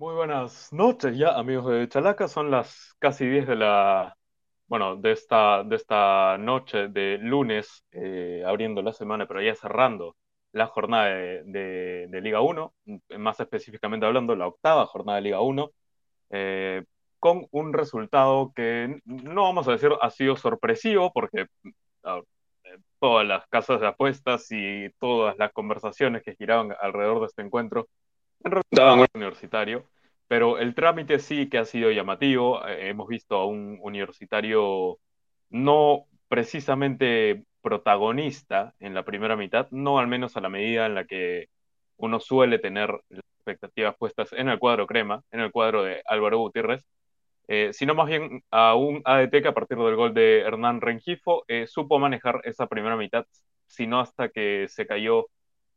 Muy buenas noches ya, amigos de Chalaca. Son las casi 10 de la, bueno, de esta, de esta noche de lunes, eh, abriendo la semana, pero ya cerrando la jornada de, Liga 1, más específicamente hablando, la octava jornada de Liga 1, eh, con un resultado que no vamos a decir ha sido sorpresivo, porque ah, todas las casas de apuestas y todas las conversaciones que giraban alrededor de este encuentro en universitario, pero el trámite sí que ha sido llamativo. Eh, hemos visto a un universitario no precisamente protagonista en la primera mitad, no al menos a la medida en la que uno suele tener las expectativas puestas en el cuadro crema, en el cuadro de Álvaro Gutiérrez, eh, sino más bien a un ADT que a partir del gol de Hernán Rengifo eh, supo manejar esa primera mitad, sino hasta que se cayó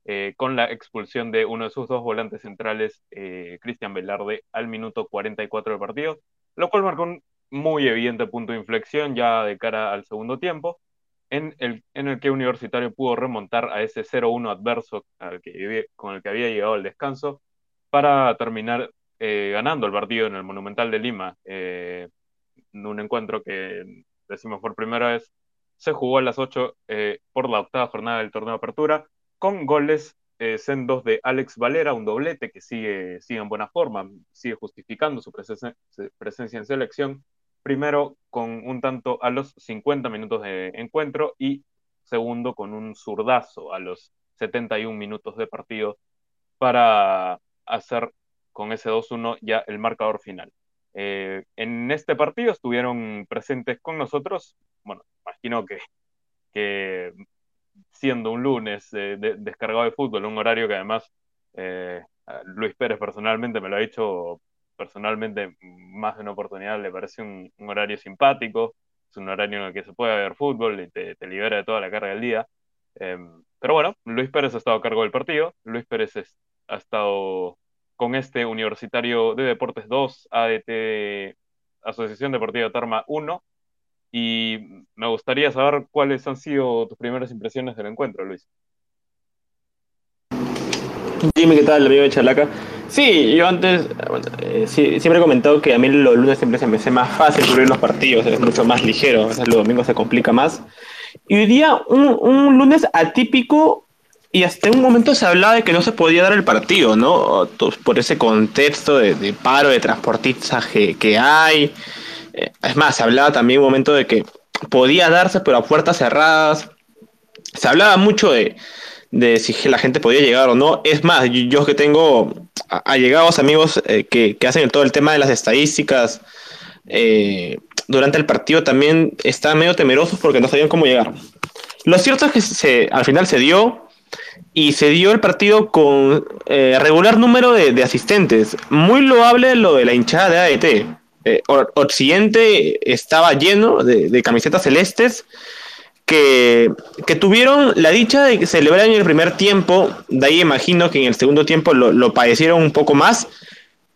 eh, con la expulsión de uno de sus dos volantes centrales, eh, Cristian Velarde, al minuto 44 del partido, lo cual marcó un muy evidente punto de inflexión ya de cara al segundo tiempo, en el, en el que Universitario pudo remontar a ese 0-1 adverso al que, con el que había llegado al descanso para terminar eh, ganando el partido en el Monumental de Lima, en un encuentro que, decimos por primera vez, se jugó a las 8 por la octava jornada del torneo de apertura, con goles eh, sendos de Alex Valera, un doblete que sigue, sigue en buena forma, sigue justificando su presencia, presencia en selección. Primero con un tanto a los 50 minutos de encuentro y segundo con un zurdazo a los 71 minutos de partido para hacer con ese 2-1 ya el marcador final. Eh, en este partido estuvieron presentes con nosotros, bueno, imagino que, que siendo un lunes eh, descargado de fútbol, un horario que además eh, Luis Pérez personalmente me lo ha dicho personalmente más de una oportunidad, le parece un, horario simpático, es un horario en el que se puede ver fútbol y te, libera de toda la carga del día. Em, pero bueno, Luis Pérez ha estado a cargo del partido, Luis Pérez ha estado con este Universitario de Deportes 2, ADT, Asociación Deportiva Tarma 1, y me gustaría saber cuáles han sido tus primeras impresiones del encuentro, Luis. Dime qué tal, amigo de Chalaca. Sí, yo antes eh, siempre he comentado que a mí los lunes siempre se me hace más fácil cubrir los partidos, es mucho más ligero, a veces los domingos se complica más. Y hoy día, un, lunes atípico, y hasta un momento se hablaba de que no se podía dar el partido, ¿no? Por ese contexto de, paro de transportistas que hay. Eh, es más, se hablaba también un momento de que podía darse, pero a puertas cerradas. Se hablaba mucho de, si la gente podía llegar o no. Es más, yo, que tengo allegados amigos eh, que, hacen todo el tema de las estadísticas eh, durante el partido también estaban medio temerosos porque no sabían cómo llegar. Lo cierto es que se, al final se dio y se dio el partido con regular número de, de, asistentes. Muy loable lo de la hinchada de AET eh, Occidente estaba lleno de, camisetas celestes que, tuvieron la dicha de celebrar en el primer tiempo, de ahí imagino que en el segundo tiempo lo, padecieron un poco más,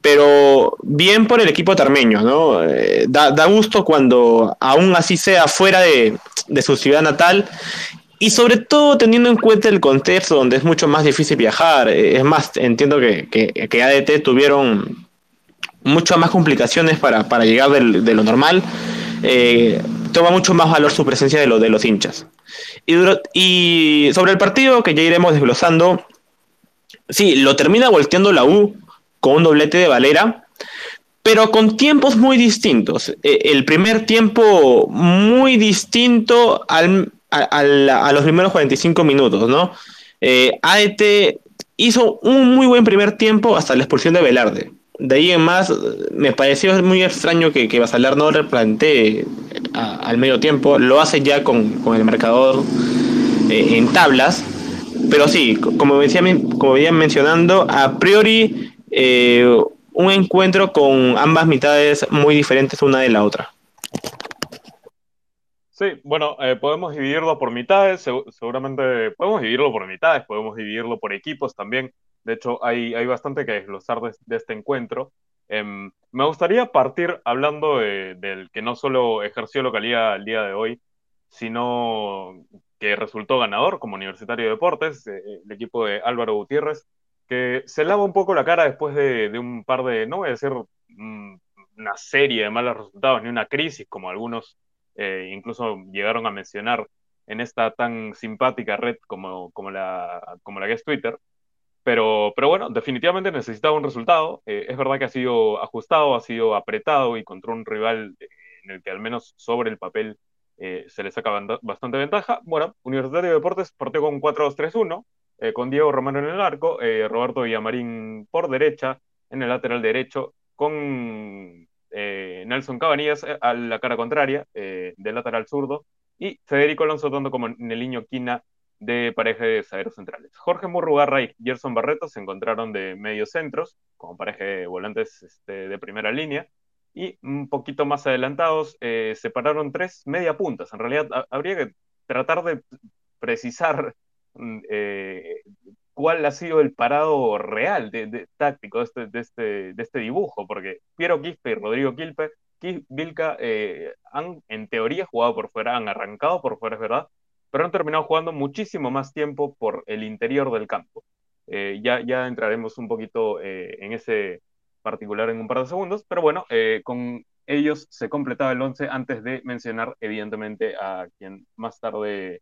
pero bien por el equipo tarmeño, ¿no? Eh, da, gusto cuando aún así sea fuera de, su ciudad natal y sobre todo teniendo en cuenta el contexto donde es mucho más difícil viajar. Eh, es más, entiendo que, que ADT tuvieron muchas más complicaciones para, para llegar de lo normal, eh, toma mucho más valor su presencia de, lo, de los hinchas. Y, sobre el partido que ya iremos desglosando, sí, lo termina volteando la U con un doblete de Valera, pero con tiempos muy distintos. Eh, el primer tiempo muy distinto al, a, los primeros 45 minutos, ¿no? Eh, AET hizo un muy buen primer tiempo hasta la expulsión de Velarde de ahí en más, me pareció muy extraño que, que Basalar no replantee al medio tiempo. Lo hace ya con, el marcador eh, en tablas. Pero sí, como, decía, como venía mencionando, a priori eh, un encuentro con ambas mitades muy diferentes una de la otra. Sí, bueno, eh, podemos dividirlo por mitades, seguramente podemos dividirlo por mitades, podemos dividirlo por equipos también. De hecho, hay, hay bastante que desglosar de, este encuentro. Em, me gustaría partir hablando del que no solo ejerció localidad el día de hoy, sino que resultó ganador como Universitario de Deportes, eh, el equipo de Álvaro Gutiérrez, que se lava un poco la cara después de, de un par de, no voy a decir mm, una serie de malos resultados ni una crisis, como algunos eh, incluso llegaron a mencionar en esta tan simpática red como, como, la, como la que es Twitter. Pero, pero bueno, definitivamente necesitaba un resultado. Eh, es verdad que ha sido ajustado, ha sido apretado y contra un rival en el que al menos sobre el papel eh, se le saca bastante ventaja. Bueno, Universitario de Deportes partió con 4-2-3-1, eh, con Diego Romano en el arco, eh, Roberto Villamarín por derecha, en el lateral derecho, con Nelson Cabanillas a la cara contraria, del lateral zurdo, y Federico Alonso tanto como Neliño Quina de pareja de zagueros centrales. Jorge Murrugarra y Gerson Barreto se encontraron de medios centros, como pareja de volantes este, de primera línea, y un poquito más adelantados eh, separaron tres media puntas. En realidad habría que tratar de precisar mm, eh, cuál ha sido el parado real de, táctico de este, de, este, de este dibujo, porque Piero Quispe y Rodrigo Quilpe, Vilca eh, han en teoría jugado por fuera, han arrancado por fuera, es verdad, pero han terminado jugando muchísimo más tiempo por el interior del campo. ya, ya entraremos un poquito en ese particular en un par de segundos, pero bueno, eh, con ellos se completaba el 11 antes de mencionar evidentemente a quien más tarde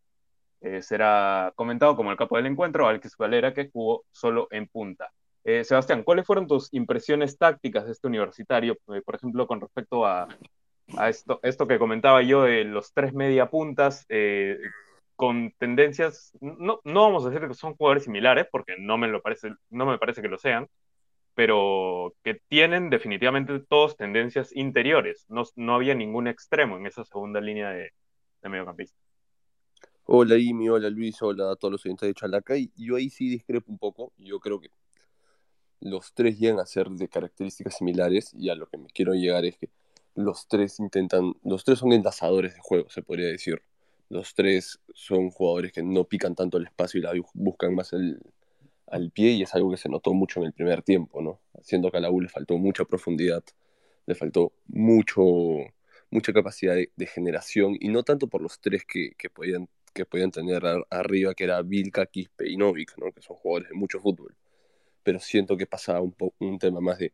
eh, será comentado como el capo del encuentro, Alquis Valera, que jugó solo en punta. Eh, Sebastián, ¿cuáles fueron tus impresiones tácticas de este universitario, por ejemplo, con respecto a, a, esto, esto que comentaba yo de los tres media puntas con tendencias, no, no vamos a decir que son jugadores similares, porque no me, lo parece, no me parece que lo sean, pero que tienen definitivamente todos tendencias interiores. No, no había ningún extremo en esa segunda línea de, de mediocampista. Hola Imi, hola Luis, hola a todos los oyentes de Chalaca. Yo ahí sí discrepo un poco. Yo creo que los tres llegan a ser de características similares y a lo que me quiero llegar es que los tres intentan, los tres son enlazadores de juego, se podría decir. Los tres son jugadores que no pican tanto el espacio y la buscan más el, al pie y es algo que se notó mucho en el primer tiempo, ¿no? Siendo que a la U le faltó mucha profundidad, le faltó mucho, mucha capacidad de, generación y no tanto por los tres que, que podían, que podían tener arriba, que era Vilca, Quispe y Novik, ¿no? Que son jugadores de mucho fútbol. Pero siento que pasaba un, un tema más de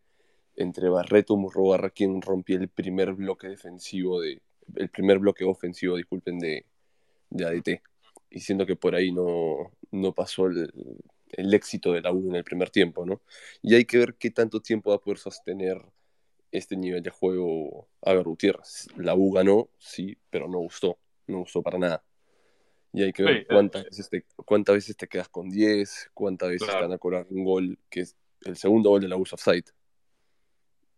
entre Barreto y Murrobarra quien rompió el primer bloque defensivo de el primer bloque ofensivo, disculpen, de, de ADT. Y siento que por ahí no, no pasó el, el éxito de la U en el primer tiempo, ¿no? Y hay que ver qué tanto tiempo va a poder sostener este nivel de juego a Gutiérrez. La U ganó, sí, pero no gustó, no gustó para nada. Y hay que ver cuántas, veces te, cuántas veces te quedas con 10, cuántas veces están a cobrar un gol, que es el segundo gol de la U offside.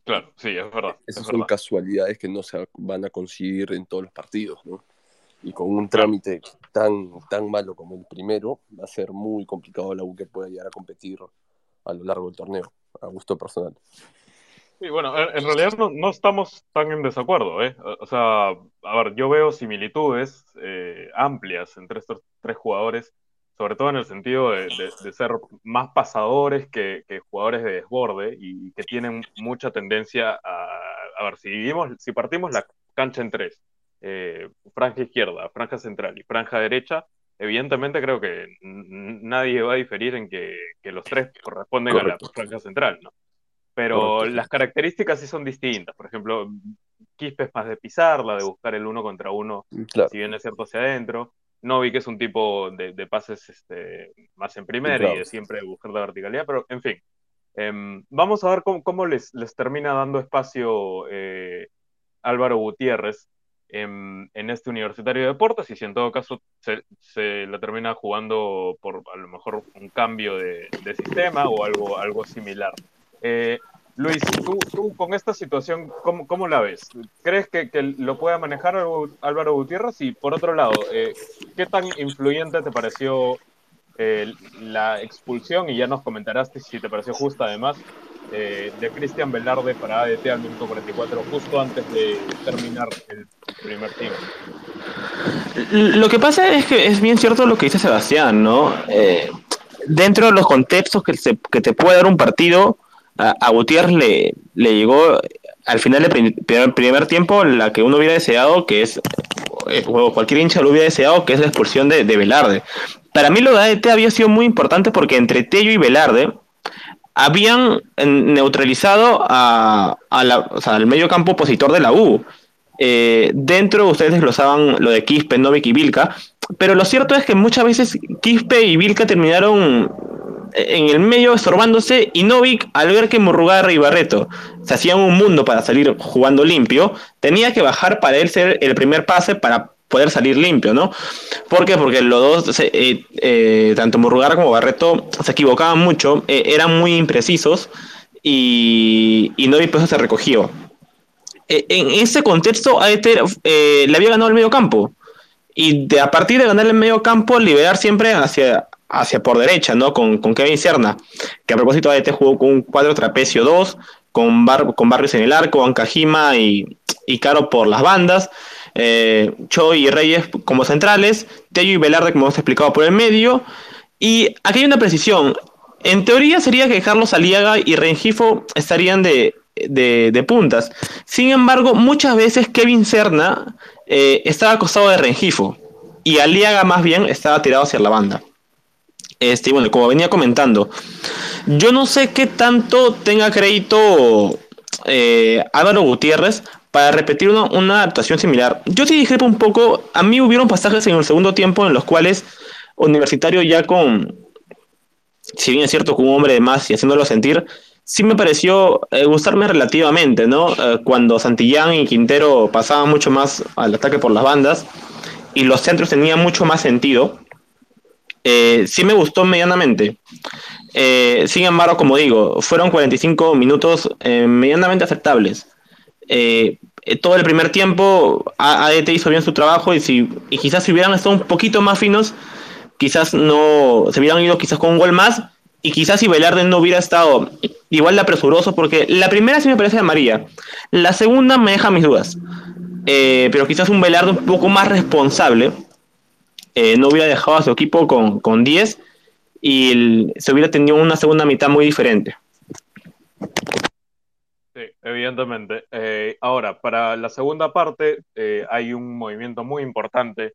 Claro, sí, es verdad. Esas son casualidades que no se van a conseguir en todos los partidos, ¿no? Y con un trámite tan, tan malo como el primero, va a ser muy complicado la U que pueda llegar a competir a lo largo del torneo, a gusto personal. Sí, bueno, en realidad no, no estamos tan en desacuerdo, ¿eh? O sea, a ver, yo veo similitudes eh, amplias entre estos tres jugadores, sobre todo en el sentido de, ser más pasadores que, que, jugadores de desborde y que tienen mucha tendencia a, a ver, si, vivimos, si partimos la cancha en tres, eh, franja izquierda, franja central y franja derecha, evidentemente creo que nadie va a diferir en que, los tres corresponden a la franja central, ¿no? Pero las características sí son distintas. Por ejemplo, Quispe es más de pisarla, de buscar el uno contra uno, mm, si bien es cierto hacia adentro. Novi, que es un tipo de, pases este, más en primera y de siempre buscar la verticalidad, pero en fin. Em, vamos a ver cómo, les, les, termina dando espacio eh, Álvaro Gutiérrez en, este universitario de deportes y si en todo caso se, se la termina jugando por a lo mejor un cambio de, sistema o algo, algo similar. Eh, Luis, ¿tú, ¿tú, con esta situación, ¿cómo, cómo la ves? ¿Crees que, que, lo pueda manejar Álvaro Gutiérrez? Y por otro lado, eh, ¿qué tan influyente te pareció eh, la expulsión? Y ya nos comentarás si te pareció justa además eh, de Cristian Velarde para ADT al minuto 44, justo antes de terminar el primer tiempo. Lo que pasa es que es bien cierto lo que dice Sebastián, ¿no? Eh, dentro de los contextos que, que, te puede dar un partido, a, Gutiérrez le, le, llegó al final del primer, primer, tiempo la que uno hubiera deseado, que es, eh, o cualquier hincha lo hubiera deseado, que es la expulsión de, de Velarde. Para mí lo de ADT había sido muy importante porque entre Tello y Velarde, habían neutralizado a, al medio campo opositor de la U. Eh, dentro ustedes desglosaban lo de Quispe, Novik y Vilca, pero lo cierto es que muchas veces Quispe y Vilca terminaron en el medio estorbándose y Novik, al ver que Murrugarra y Barreto se hacían un mundo para salir jugando limpio, tenía que bajar para él ser el primer pase para poder salir limpio, ¿no? ¿Por qué? Porque los dos, eh, eh, tanto Murrugarra como Barreto, se equivocaban mucho, eh, eran muy imprecisos y, y Novik pues se recogió. en ese contexto, AET le había ganado el medio campo. Y de, a partir de ganar el medio campo, liberar siempre hacia, hacia por derecha, ¿no? Con, Kevin Serna, que a propósito AET jugó con un cuadro trapecio 2, con, con Barrios en el arco, Ancajima y, y Caro por las bandas eh, y Reyes como centrales, Tello y Velarde, como hemos explicado, por el medio. Y aquí hay una precisión. En teoría sería que Carlos Aliaga y Rengifo estarían de, puntas. Sin embargo, muchas veces Kevin Serna eh, estaba acostado de Rengifo y Aliaga más bien estaba tirado hacia la banda. Este, bueno, como venía comentando, yo no sé qué tanto tenga crédito eh, Álvaro Gutiérrez para repetir una, una, adaptación similar. Yo sí discrepo un poco, a mí hubieron pasajes en el segundo tiempo en los cuales Universitario ya con, si bien es cierto, con un hombre de más y haciéndolo sentir, sí me pareció eh, gustarme relativamente, ¿no? Eh, cuando Santillán y Quintero pasaban mucho más al ataque por las bandas y los centros tenían mucho más sentido, eh, sí me gustó medianamente. sin embargo, como digo, fueron 45 minutos medianamente aceptables. Eh, todo el primer tiempo AET hizo bien su trabajo y, si, y quizás si hubieran estado un poquito más finos, quizás no se hubieran ido quizás con un gol más y quizás si Velarde no hubiera estado igual de apresuroso porque la primera sí me parece María, la segunda me deja mis dudas, eh, pero quizás un Velarde un poco más responsable eh, no hubiera dejado a su equipo con, con 10 y se hubiera tenido una segunda mitad muy diferente. Sí, evidentemente. Eh, ahora, para la segunda parte, eh, hay un movimiento muy importante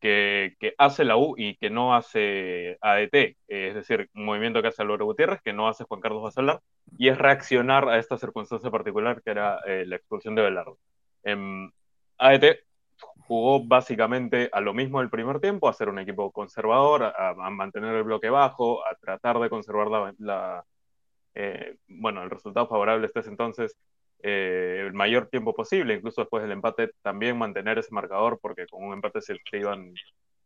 que, hace la U y que no hace ADT, es decir, un movimiento que hace Álvaro Gutiérrez, que no hace Juan Carlos Basalar, y es reaccionar a esta circunstancia particular que era eh, la expulsión de Velardo. Em, ADT jugó básicamente a lo mismo del primer tiempo, a ser un equipo conservador, a, mantener el bloque bajo, a tratar de conservar la eh, bueno, el resultado favorable este es entonces eh, el mayor tiempo posible, incluso después del empate también mantener ese marcador, porque con un empate se, iban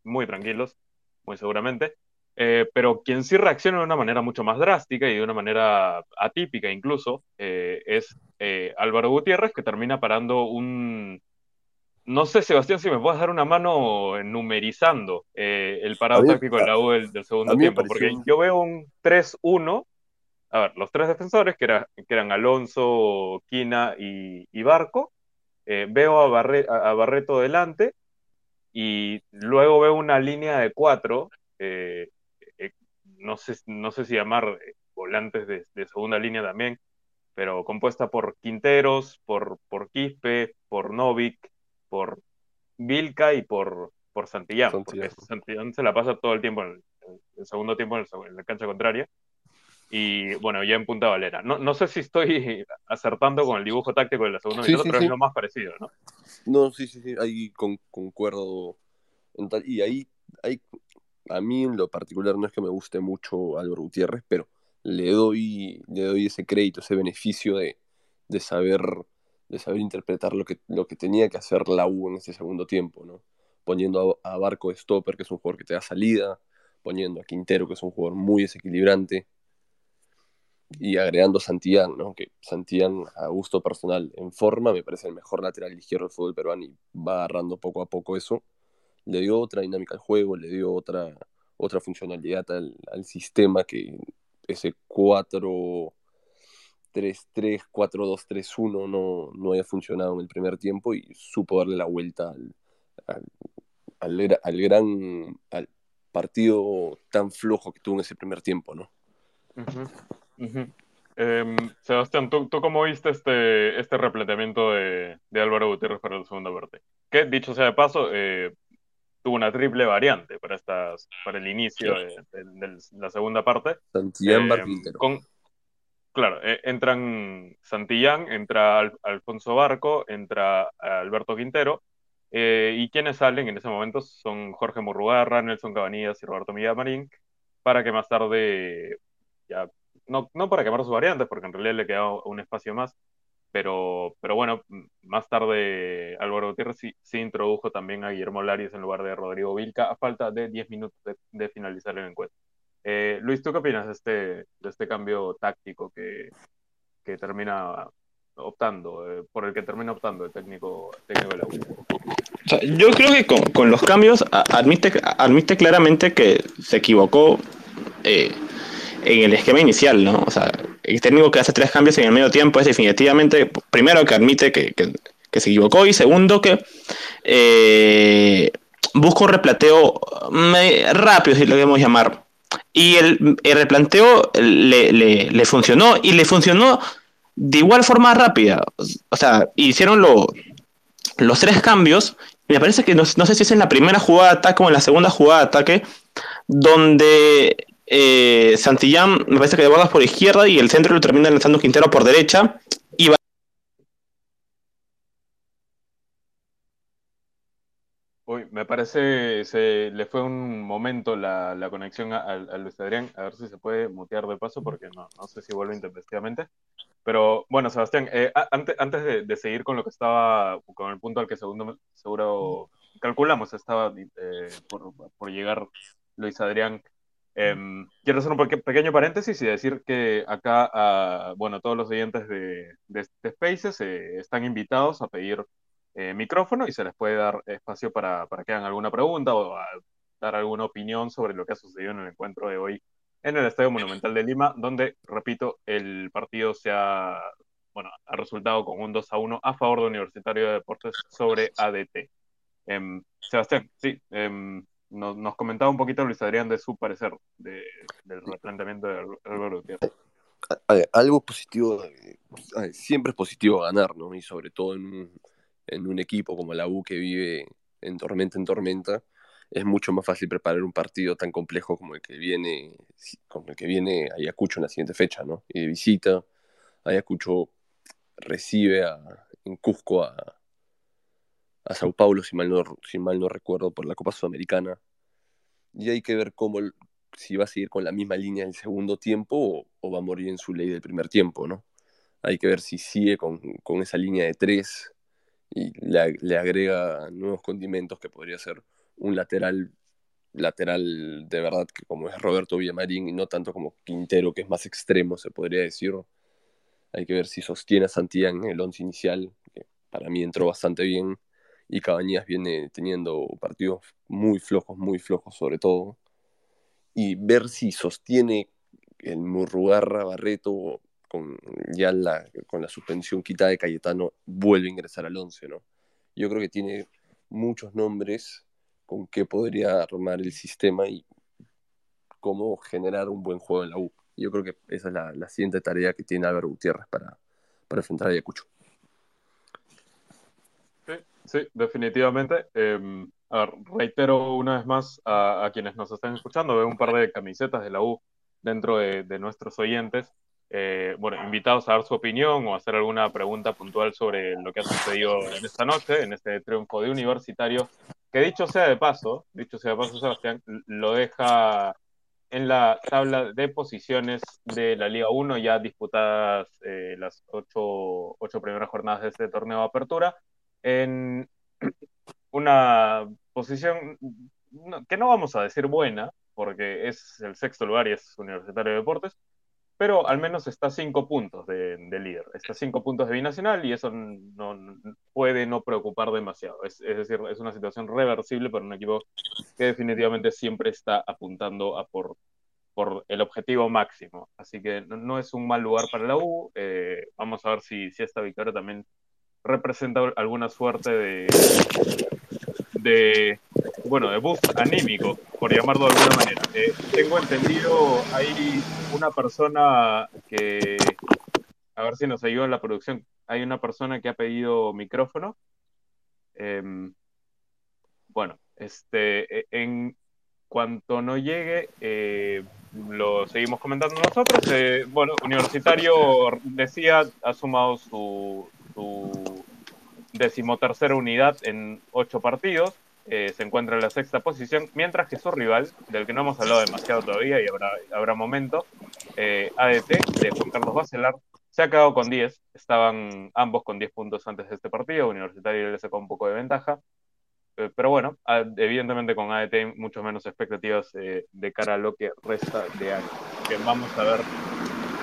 muy tranquilos, muy seguramente. Eh, pero quien sí reacciona de una manera mucho más drástica y de una manera atípica incluso es Álvaro Gutiérrez, que termina parando un... No sé, Sebastián, si me puedes dar una mano numerizando el parado táctico de la U del, segundo tiempo, porque yo veo un 3-1 a ver, los tres defensores, que, que eran Alonso, Quina y, Barco, eh, veo a, Barreto delante y luego veo una línea de cuatro, eh, eh, no, sé, no sé si llamar volantes de, segunda línea también, pero compuesta por Quinteros, por, por Quispe, por Novik, por Vilca y por, por Santillán, porque Santillán se la pasa todo el tiempo en el, segundo tiempo en la cancha contraria y bueno, ya en Punta Valera. No, no sé si estoy acertando con el dibujo táctico de la segunda mitad, pero es lo más parecido, ¿no? No, sí, sí, sí, ahí concuerdo. y ahí, ahí, a mí en lo particular no es que me guste mucho Álvaro Gutiérrez, pero le doy, le doy ese crédito, ese beneficio de, de saber de saber interpretar lo que, lo que tenía que hacer la U en ese segundo tiempo, ¿no? Poniendo a, a Barco de Stopper, que es un jugador que te da salida, poniendo a Quintero, que es un jugador muy desequilibrante, y agregando Santillán, ¿no? que Santillán a gusto personal en forma me parece el mejor lateral izquierdo del fútbol peruano y va agarrando poco a poco eso. Le dio otra dinámica al juego, le dio otra, otra funcionalidad al, al sistema que ese 4 3-3, 4-2-3-1 no, no había funcionado en el primer tiempo y supo darle la vuelta al, al, al, gran al partido tan flojo que tuvo en ese primer tiempo, ¿no? Em, Sebastián, ¿tú, ¿tú, cómo viste este, este replanteamiento de, de, Álvaro Gutiérrez para la segunda parte? Que, dicho sea de paso, eh, tuvo una triple variante para, estas, para el inicio de, la segunda parte. Santillán eh, con, claro, eh, entran Santillán, entra Alfonso Barco, entra Alberto Quintero, eh, y quienes salen en ese momento son Jorge Murrugarra, Nelson Cabanillas y Roberto Millamarín, para que más tarde, ya, no, no para quemar sus variantes, porque en realidad le queda un espacio más, pero, pero bueno, más tarde Álvaro Gutiérrez sí, introdujo también a Guillermo Larios en lugar de Rodrigo Vilca a falta de 10 minutos de, finalizar el encuentro. Eh, Luis, ¿tú qué opinas de este, de este cambio táctico que, que termina optando, eh, por el que termina optando el técnico, técnico de la U? yo creo que con, los cambios admite, admite claramente que se equivocó eh, en el esquema inicial, ¿no? O sea, el técnico que hace tres cambios en el medio tiempo es definitivamente, primero, que admite que, se equivocó y segundo, que eh, busca un replateo rápido, si lo queremos llamar. Y el, replanteo le, le, funcionó y le funcionó de igual forma rápida. O sea, hicieron los tres cambios. Me parece que no, no, sé si es en la primera jugada de ataque o en la segunda jugada de ataque, donde eh, Santillán me parece que de por izquierda y el centro lo termina lanzando Quintero por derecha. Y Uy, me parece se le fue un momento la, conexión a, Luis Adrián, a ver si se puede mutear de paso porque no, no sé si vuelve intempestivamente. Pero bueno, Sebastián, eh, antes, antes de, seguir con lo que estaba, con el punto al que segundo, seguro calculamos estaba eh, por, por, llegar Luis Adrián, Em, quiero hacer un pequeño paréntesis y decir que acá, ah, bueno, todos los oyentes de, de, este Spaces eh, están invitados a pedir eh, micrófono y se les puede dar espacio para, para, que hagan alguna pregunta o dar alguna opinión sobre lo que ha sucedido en el encuentro de hoy en el Estadio Monumental de Lima, donde, repito, el partido se ha, bueno, ha resultado con un 2 a 1 a favor de Universitario de Deportes sobre ADT. Em, Sebastián, sí, nos, comentaba un poquito Luis Adrián de su parecer del replanteamiento de Álvaro Gutiérrez. Algo positivo, siempre es positivo ganar, ¿no? Y sobre todo en un, en un equipo como la U que vive en tormenta en tormenta, es mucho más fácil preparar un partido tan complejo como el que viene, como el que viene Ayacucho en la siguiente fecha, ¿no? Y de visita, Ayacucho recibe a, en Cusco a, a Sao Paulo, si mal, no, si mal no recuerdo, por la Copa Sudamericana. Y hay que ver cómo, si va a seguir con la misma línea el segundo tiempo o, va a morir en su ley del primer tiempo, ¿no? Hay que ver si sigue con, esa línea de tres y le, agrega nuevos condimentos que podría ser un lateral lateral de verdad que como es Roberto Villamarín y no tanto como Quintero que es más extremo se podría decir hay que ver si sostiene a Santillán en el once inicial que para mí entró bastante bien y Cabañas viene teniendo partidos muy flojos, muy flojos sobre todo, y ver si sostiene el Murrugarra Barreto con ya la, con la suspensión quitada de Cayetano vuelve a ingresar al 11, ¿no? Yo creo que tiene muchos nombres con que podría armar el sistema y cómo generar un buen juego en la U. Yo creo que esa es la, siguiente tarea que tiene Álvaro Gutiérrez para, para enfrentar a Ayacucho. Sí, definitivamente. Em, reitero una vez más a, quienes nos están escuchando, veo un par de camisetas de la U dentro de, nuestros oyentes. Eh, bueno, invitados a dar su opinión o hacer alguna pregunta puntual sobre lo que ha sucedido en esta noche, en este triunfo de Universitario, que dicho sea de paso, dicho sea de paso, Sebastián, lo deja en la tabla de posiciones de la Liga 1, ya disputadas eh, las ocho, ocho primeras jornadas de este torneo de apertura en una posición que no vamos a decir buena, porque es el sexto lugar y es Universitario de Deportes, pero al menos está cinco puntos de, líder, está a cinco puntos de binacional y eso no, puede no preocupar demasiado. Es, decir, es una situación reversible para un equipo que definitivamente siempre está apuntando a por, por el objetivo máximo. Así que no, es un mal lugar para la U. Eh, vamos a ver si, si esta victoria también representa alguna suerte de, de bueno, de boost anímico, por llamarlo de alguna manera. Eh, tengo entendido, hay una persona que, a ver si nos ayuda en la producción, hay una persona que ha pedido micrófono. Em, bueno, este, e, en cuanto no llegue, eh, lo seguimos comentando nosotros. Eh, bueno, Universitario decía, ha sumado su, su decimotercera unidad en ocho partidos. Eh, se encuentra en la sexta posición, mientras que su rival, del que no hemos hablado demasiado todavía y habrá, habrá momento, eh, ADT de Juan Carlos Bacelar, se ha quedado con 10. Estaban ambos con 10 puntos antes de este partido. Universitario le sacó un poco de ventaja. Eh, pero bueno, evidentemente con ADT mucho menos expectativas de cara a lo que resta de año. Que vamos a ver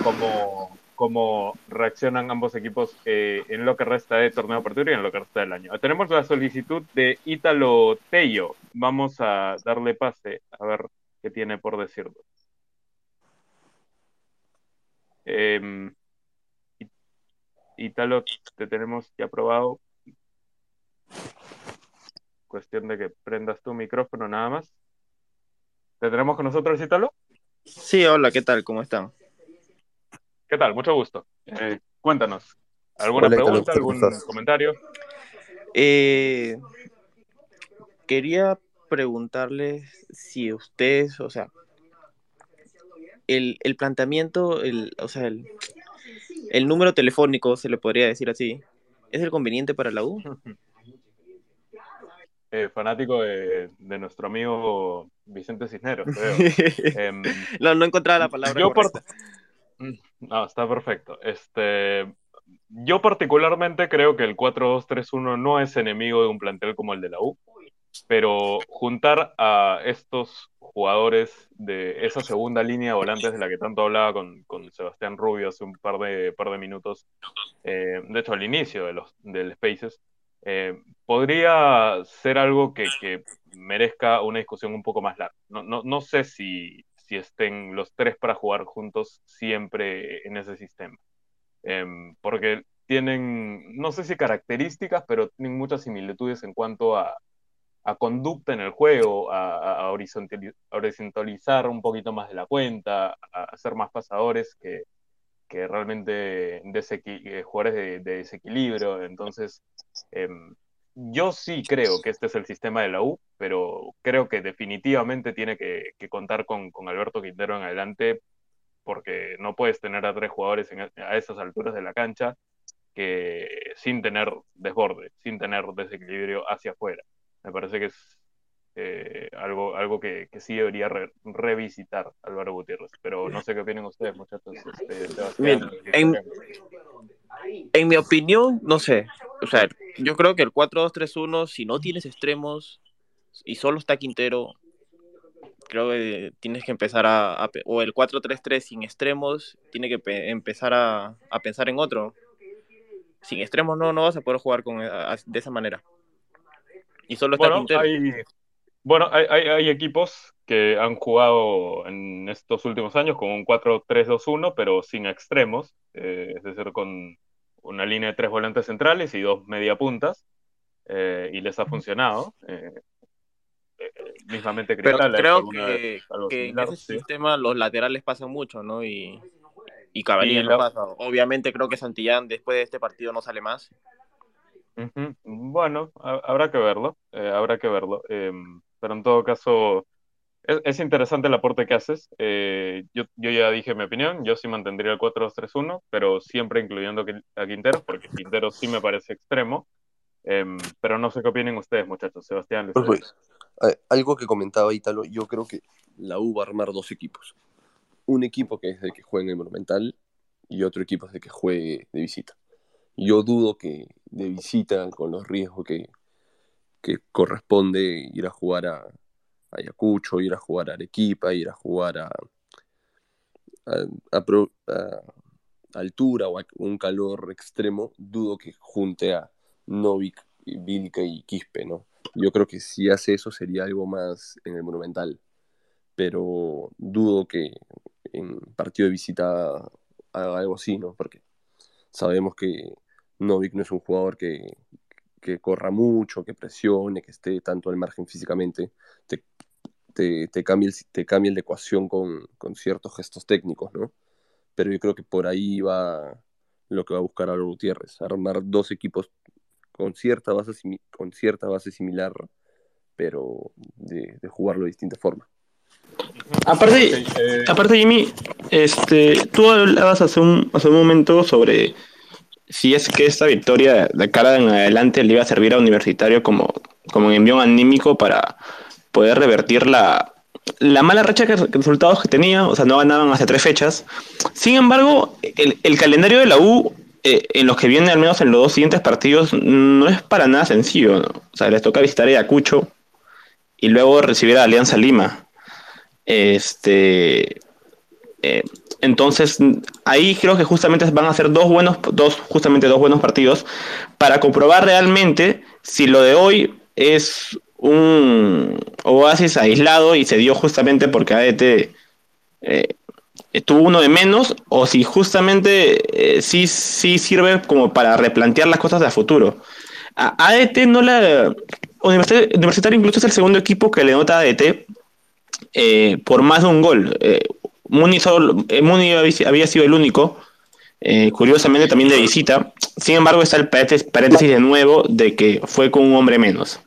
cómo, cómo reaccionan ambos equipos eh, en lo que resta de torneo apertura y en lo que resta del año. Tenemos la solicitud de Ítalo Tello. Vamos a darle pase a ver qué tiene por decirnos. Eh, Ítalo, te tenemos ya aprobado. Cuestión de que prendas tu micrófono nada más. ¿Te tenemos con nosotros, Ítalo? Sí, hola, ¿qué tal? ¿Cómo están? ¿Qué tal? Mucho gusto. Eh, cuéntanos. ¿Alguna pregunta, algún comentario? Eh, quería preguntarles si ustedes, o sea, el, planteamiento, el, o sea, el, número telefónico, se le podría decir así, ¿es el conveniente para la U? Eh, fanático de, nuestro amigo Vicente Cisneros, creo. Em, no, no encontraba la palabra. Yo Mm, no, está perfecto. Este, yo particularmente creo que el 4-2-3-1 no es enemigo de un plantel como el de la U, pero juntar a estos jugadores de esa segunda línea de volantes de la que tanto hablaba con, Sebastián Rubio hace un par de, par de minutos, eh, de hecho al inicio de los, del Spaces, eh, podría ser algo que, que, merezca una discusión un poco más larga. No, no, no sé si, si estén los tres para jugar juntos siempre en ese sistema. Em, porque tienen, no sé si características, pero tienen muchas similitudes en cuanto a, conducta en el juego, a, horizontalizar un poquito más de la cuenta, a, ser más pasadores que, realmente eh, jugadores de, desequilibrio. Entonces, em, yo sí creo que este es el sistema de la U, pero creo que definitivamente tiene que, contar con, Alberto Quintero en adelante, porque no puedes tener a tres jugadores a esas alturas de la cancha que sin tener desborde, sin tener desequilibrio hacia afuera. Me parece que es eh, algo, algo que, sí debería revisitar Álvaro Gutiérrez. Pero no sé qué opinan ustedes, muchachos. Este, en mi opinión, no sé. O sea, yo creo que el 4-2-3-1, si no tienes extremos y solo está Quintero, creo que tienes que empezar a. o el 4-3-3 sin extremos, tiene que empezar a, pensar en otro. Sin extremos no, no vas a poder jugar con, de esa manera. Y solo está Quintero. bueno, hay, hay, equipos que han jugado en estos últimos años con un 4-3-2-1, pero sin extremos, eh, es decir, con una línea de tres volantes centrales y dos media puntas, eh, y les ha funcionado. Eh, eh mismamente Cristal, Pero creo que, en ese sistema los laterales pasan mucho, ¿no? Y, y no pasa. Obviamente creo que Santillán después de este partido no sale más. Bueno, habrá que verlo, habrá que verlo. Em, pero en todo caso, es, interesante el aporte que haces. Eh, yo, ya dije mi opinión, yo sí mantendría el 4-2-3-1, pero siempre incluyendo a Quintero, porque Quintero sí me parece extremo. Em, pero no sé qué opinen ustedes, muchachos. Sebastián. Pues, algo que comentaba Ítalo, yo creo que la U va a armar dos equipos. Un equipo que es de que juegue en el Monumental y otro equipo es de que juegue de visita. Yo dudo que de visita, con los riesgos que, que corresponde ir a jugar a, Ayacucho, ir a jugar a Arequipa, ir a jugar a, altura o a un calor extremo, dudo que junte a Novik, Vilca y Quispe, ¿no? Yo creo que si hace eso sería algo más en el Monumental, pero dudo que en partido de visita haga algo así, ¿no? Porque sabemos que Novik no es un jugador que, que corra mucho, que presione, que esté tanto al margen físicamente, te, te, te, cambia, el, te cambia la ecuación con, con, ciertos gestos técnicos, ¿no? Pero yo creo que por ahí va lo que va a buscar Álvaro Gutiérrez, armar dos equipos con cierta base, con cierta base similar, pero de, de jugarlo de distinta forma. Aparte, eh, aparte Jimmy, este, tú hablabas hace un, hace un momento sobre si es que esta victoria de cara en adelante le iba a servir a Universitario como, como un envío anímico para poder revertir la, la mala racha de resultados que tenía, o sea, no ganaban hace tres fechas. Sin embargo, el, calendario de la U, eh, en los que viene al menos en los dos siguientes partidos, no es para nada sencillo. ¿no? O sea, les toca visitar a Ayacucho y luego recibir a Alianza Lima. Este. eh, entonces, ahí creo que justamente van a ser dos buenos, dos, justamente dos buenos partidos para comprobar realmente si lo de hoy es un oasis aislado y se dio justamente porque ADT eh, tuvo uno de menos o si justamente eh, sí, sí sirve como para replantear las cosas de futuro. ADT no la... Universitario, incluso es el segundo equipo que le nota a ADT eh, por más de un gol. Eh, Muni, solo- Muni había sido el único, curiosamente también de visita. Sin embargo, está el paréntesis de nuevo de que fue con un hombre menos.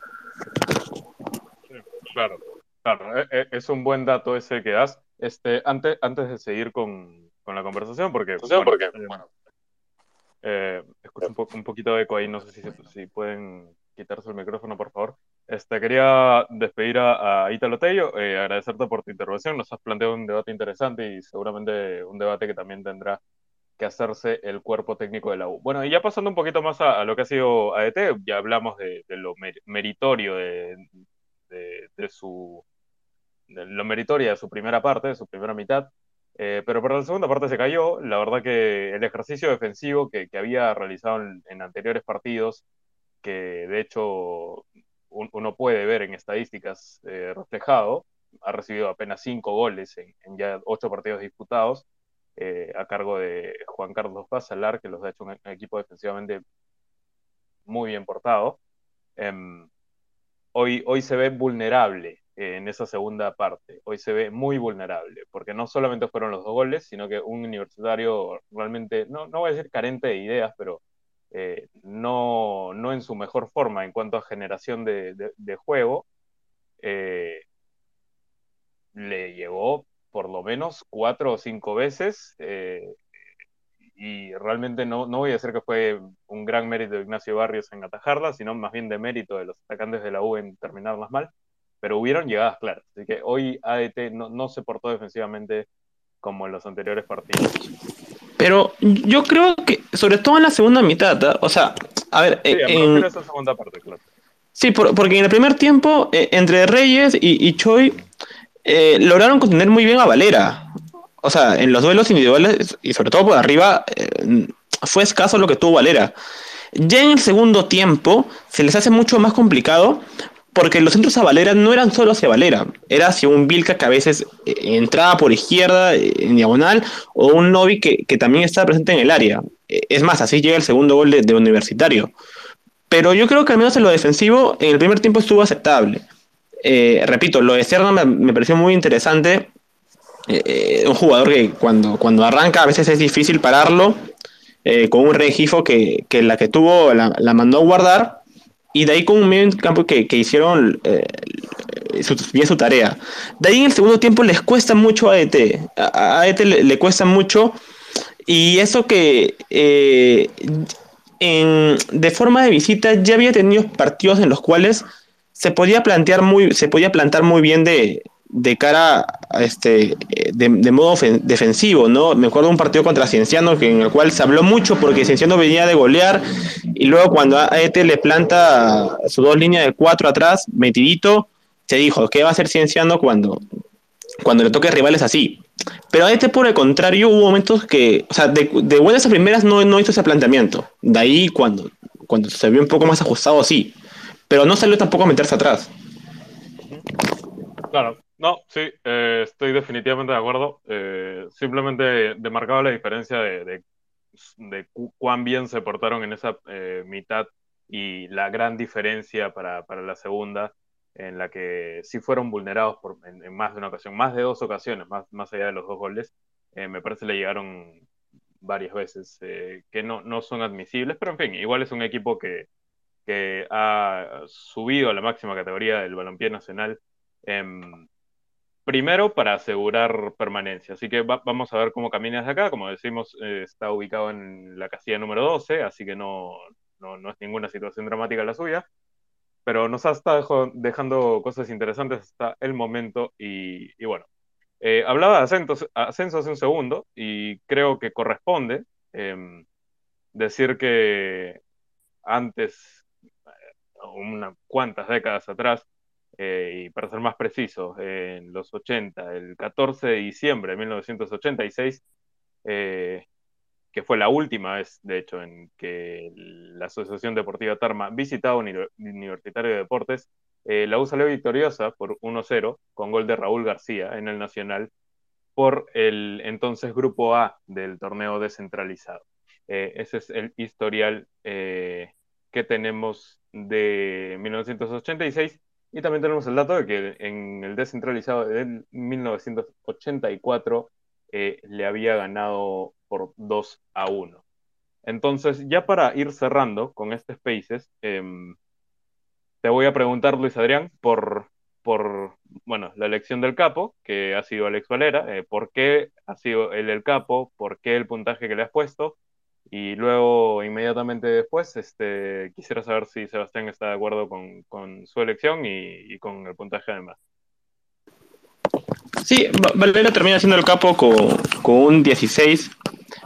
Claro, claro, e- e- es un buen dato ese que das. Este, antes, antes de seguir con, con la conversación, porque, bueno, eh, eh, escucho un, po- un poquito de eco ahí, no sé si, se- si pueden quitarse el micrófono, por favor. Este, quería despedir a, a Ítalo Tello, eh, agradecerte por tu intervención, nos has planteado un debate interesante y seguramente un debate que también tendrá que hacerse el cuerpo técnico de la U. Bueno, y ya pasando un poquito más a, a lo que ha sido ADT, ya hablamos de, de lo mer- meritorio de, de, de su lo meritoria de su primera parte, de su primera mitad, eh, pero para la segunda parte se cayó. La verdad que el ejercicio defensivo que, que había realizado en, en anteriores partidos, que de hecho un- uno puede ver en estadísticas eh, reflejado, ha recibido apenas cinco goles en, en ya ocho partidos disputados, eh, a cargo de Juan Carlos Pasalar, que los ha hecho un, equipo defensivamente muy bien portado. Em, hoy, hoy se ve vulnerable eh, en esa segunda parte. Hoy se ve muy vulnerable, porque no solamente fueron los dos goles, sino que un universitario realmente, no, no voy a decir carente de ideas, pero eh, no, no en su mejor forma en cuanto a generación de, juego. Le llegó por lo menos cuatro o cinco veces. Eh, y realmente no, no voy a decir que fue un gran mérito de Ignacio Barrios en atajarla, sino más bien de mérito de los atacantes de la U en terminarlas mal, pero hubieron llegadas claras, así que hoy ADT no, no se portó defensivamente como en los anteriores partidos. Pero yo creo que, sobre todo en la segunda mitad, ¿ah? o sea, a ver, Sí, en- a esa segunda parte, claro. Sí, por- porque en el primer tiempo, eh, entre Reyes y, y Choi, eh, lograron contener muy bien a Valera. O sea, en los duelos individuales y sobre todo por arriba, eh, fue escaso lo que tuvo Valera. Ya en el segundo tiempo se les hace mucho más complicado porque los centros a Valera no eran solo hacia Valera, era hacia un Vilca que a veces eh, entraba por izquierda eh, en diagonal o un Novi que, que también estaba presente en el área. Es más, así llega el segundo gol de, de Universitario. Pero yo creo que al menos en lo defensivo, en el primer tiempo estuvo aceptable. Eh, repito, lo de Serna me, pareció muy interesante. Eh, eh, un jugador que cuando, cuando arranca a veces es difícil pararlo, con un regifo que, que la que tuvo la, mandó a guardar, y de ahí con un medio campo que, que hicieron su, bien su tarea. De ahí en el segundo tiempo les cuesta mucho a AET. A, AET le, le cuesta mucho, y eso que en- de forma de visita ya había tenido partidos en los cuales se podía plantear muy, se podía plantar muy bien de, de cara a este de, modo defensivo, ¿no? Me acuerdo de un partido contra Cienciano que, en el cual se habló mucho porque Cienciano venía de golear y luego cuando AET le planta sus dos líneas de cuatro atrás, metidito, se dijo, ¿qué va a hacer Cienciano cuando, cuando le toque rivales así? Pero a este, por el contrario, hubo momentos que, o sea, de, de buenas a primeras no, no hizo ese planteamiento. De ahí, cuando, cuando se vio un poco más ajustado, sí. Pero no salió tampoco a meterse atrás. Claro, no, sí, eh, estoy definitivamente de acuerdo. Eh, simplemente demarcaba la diferencia de, de, de cu- cuán bien se portaron en esa eh, mitad y la gran diferencia para, la segunda, en la que sí fueron vulnerados por, en, más de una ocasión, más de dos ocasiones, más, más allá de los dos goles. Me parece le llegaron varias veces, que no, no son admisibles, pero en fin, igual es un equipo que, que ha subido a la máxima categoría del balompié nacional. em, primero para asegurar permanencia. Así que vamos a ver cómo camina desde acá. Como decimos, eh, está ubicado en la casilla número 12, así que no, no, es ninguna situación dramática la suya. Pero nos ha estado dejando cosas interesantes hasta el momento y, bueno. Eh, hablaba de ascenso hace un segundo y creo que corresponde em, decir que antes, unas cuantas décadas atrás, eh, y para ser más preciso, en los 80, el 14 de diciembre de 1986, eh, que fue la última vez, de hecho, en que la Asociación Deportiva Tarma visitaba un Universitario de Deportes, eh, la U salió victoriosa por 1-0 con gol de Raúl García en el Nacional por el entonces Grupo A del torneo descentralizado. ese es el historial que tenemos de 1986 y también tenemos el dato de que en el descentralizado de 1984 eh, le había ganado por 2 a 1. Entonces, ya para ir cerrando con este Spaces, em, te voy a preguntar, Luis Adrián, por, por bueno, la elección del capo, que ha sido Alex Valera, eh, por qué ha sido él el capo, por qué el puntaje que le has puesto, y luego, inmediatamente después, este, quisiera saber si Sebastián está de acuerdo con, su elección y, con el puntaje además. Sí, Valera termina siendo el capo con, un 16.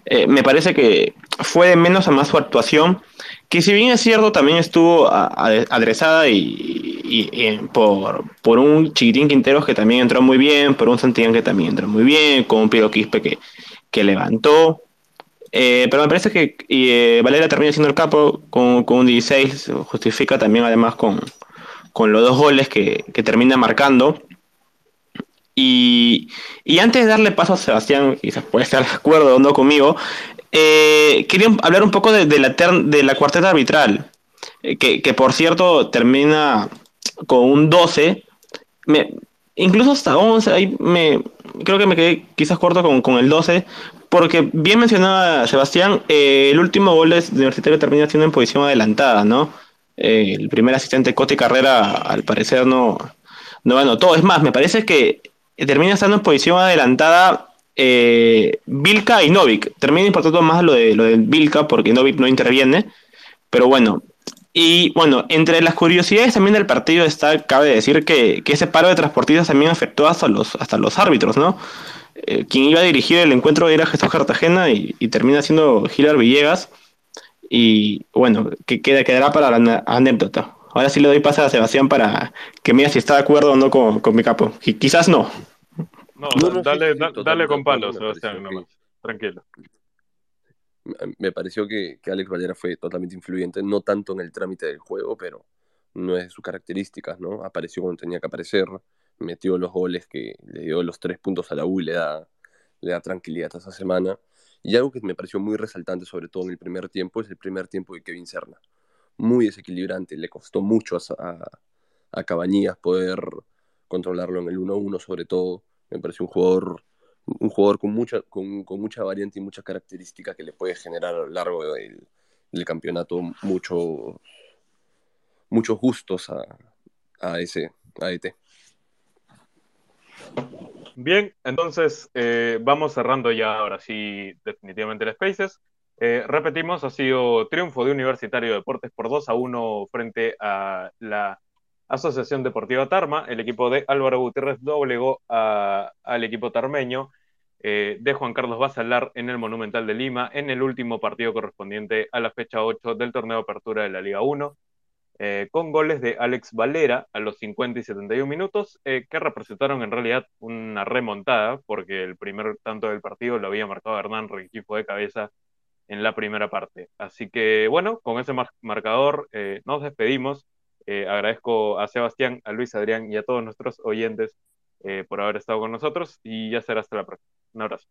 Eh, me parece que fue de menos a más su actuación, que si bien es cierto, también estuvo adresada y, por, por, un chiquitín Quinteros que también entró muy bien, por un Santillán que también entró muy bien, con un Piro Quispe que, que levantó. Eh, pero me parece que eh, Valera termina siendo el capo con, un 16, justifica también además con, los dos goles que, termina marcando. Y, antes de darle paso a Sebastián, quizás puede estar de acuerdo o no conmigo, eh, quería hablar un poco de, la, de la cuarteta arbitral, que, por cierto termina con un 12. incluso hasta 11, ahí me, creo que me quedé quizás corto con, con el 12, porque bien mencionaba Sebastián, eh, el último gol de Universitario termina siendo en posición adelantada, ¿no? Eh, el primer asistente Cote Carrera al parecer no, no anotó. Es más, me parece que termina estando en posición adelantada eh, Vilca y Novik. Termina importando más lo de, lo de Vilca porque Novik no interviene. Pero bueno, y bueno, entre las curiosidades también del partido está, cabe decir que, que ese paro de transportistas también afectó hasta los, hasta los árbitros, ¿no? Eh, quien iba a dirigir el encuentro era Jesús Cartagena y, termina siendo Gilar Villegas. Y bueno, que queda, quedará para la anécdota. Ahora sí le doy paso a Sebastián para que me diga si está de acuerdo o no con, mi capo. Y quizás no. No, dale, dale con palo, Sebastián, Tranquilo. Me pareció que, que Alex Valera fue totalmente influyente, no tanto en el trámite del juego, pero no es de sus características, ¿no? Apareció cuando tenía que aparecer, metió los goles que le dio los tres puntos a la U y le da, le da tranquilidad esa semana. Y algo que me pareció muy resaltante, sobre todo en el primer tiempo, es el primer tiempo de Kevin Serna. Muy desequilibrante, le costó mucho a, a, poder controlarlo en el 1-1, sobre todo. Me pareció un jugador, un jugador con, mucha, con, con, mucha variante y muchas características que le puede generar a lo largo del, campeonato mucho, muchos gustos a, a ese a ET. Bien, entonces eh, vamos cerrando ya ahora sí definitivamente el Spaces. Eh, repetimos, ha sido triunfo de Universitario de Deportes por 2 a 1 frente a la Asociación Deportiva Tarma. El equipo de Álvaro Gutiérrez doblegó al equipo tarmeño eh, de Juan Carlos Basalar en el Monumental de Lima en el último partido correspondiente a la fecha 8 del torneo de apertura de la Liga 1. Eh, con goles de Alex Valera a los 50 y 71 minutos, eh, que representaron en realidad una remontada, porque el primer tanto del partido lo había marcado Hernán Requifo de cabeza en la primera parte. Así que bueno, con ese marcador nos despedimos. Agradezco a Sebastián, a Luis Adrián y a todos nuestros oyentes por haber estado con nosotros y ya será hasta la próxima. Un abrazo.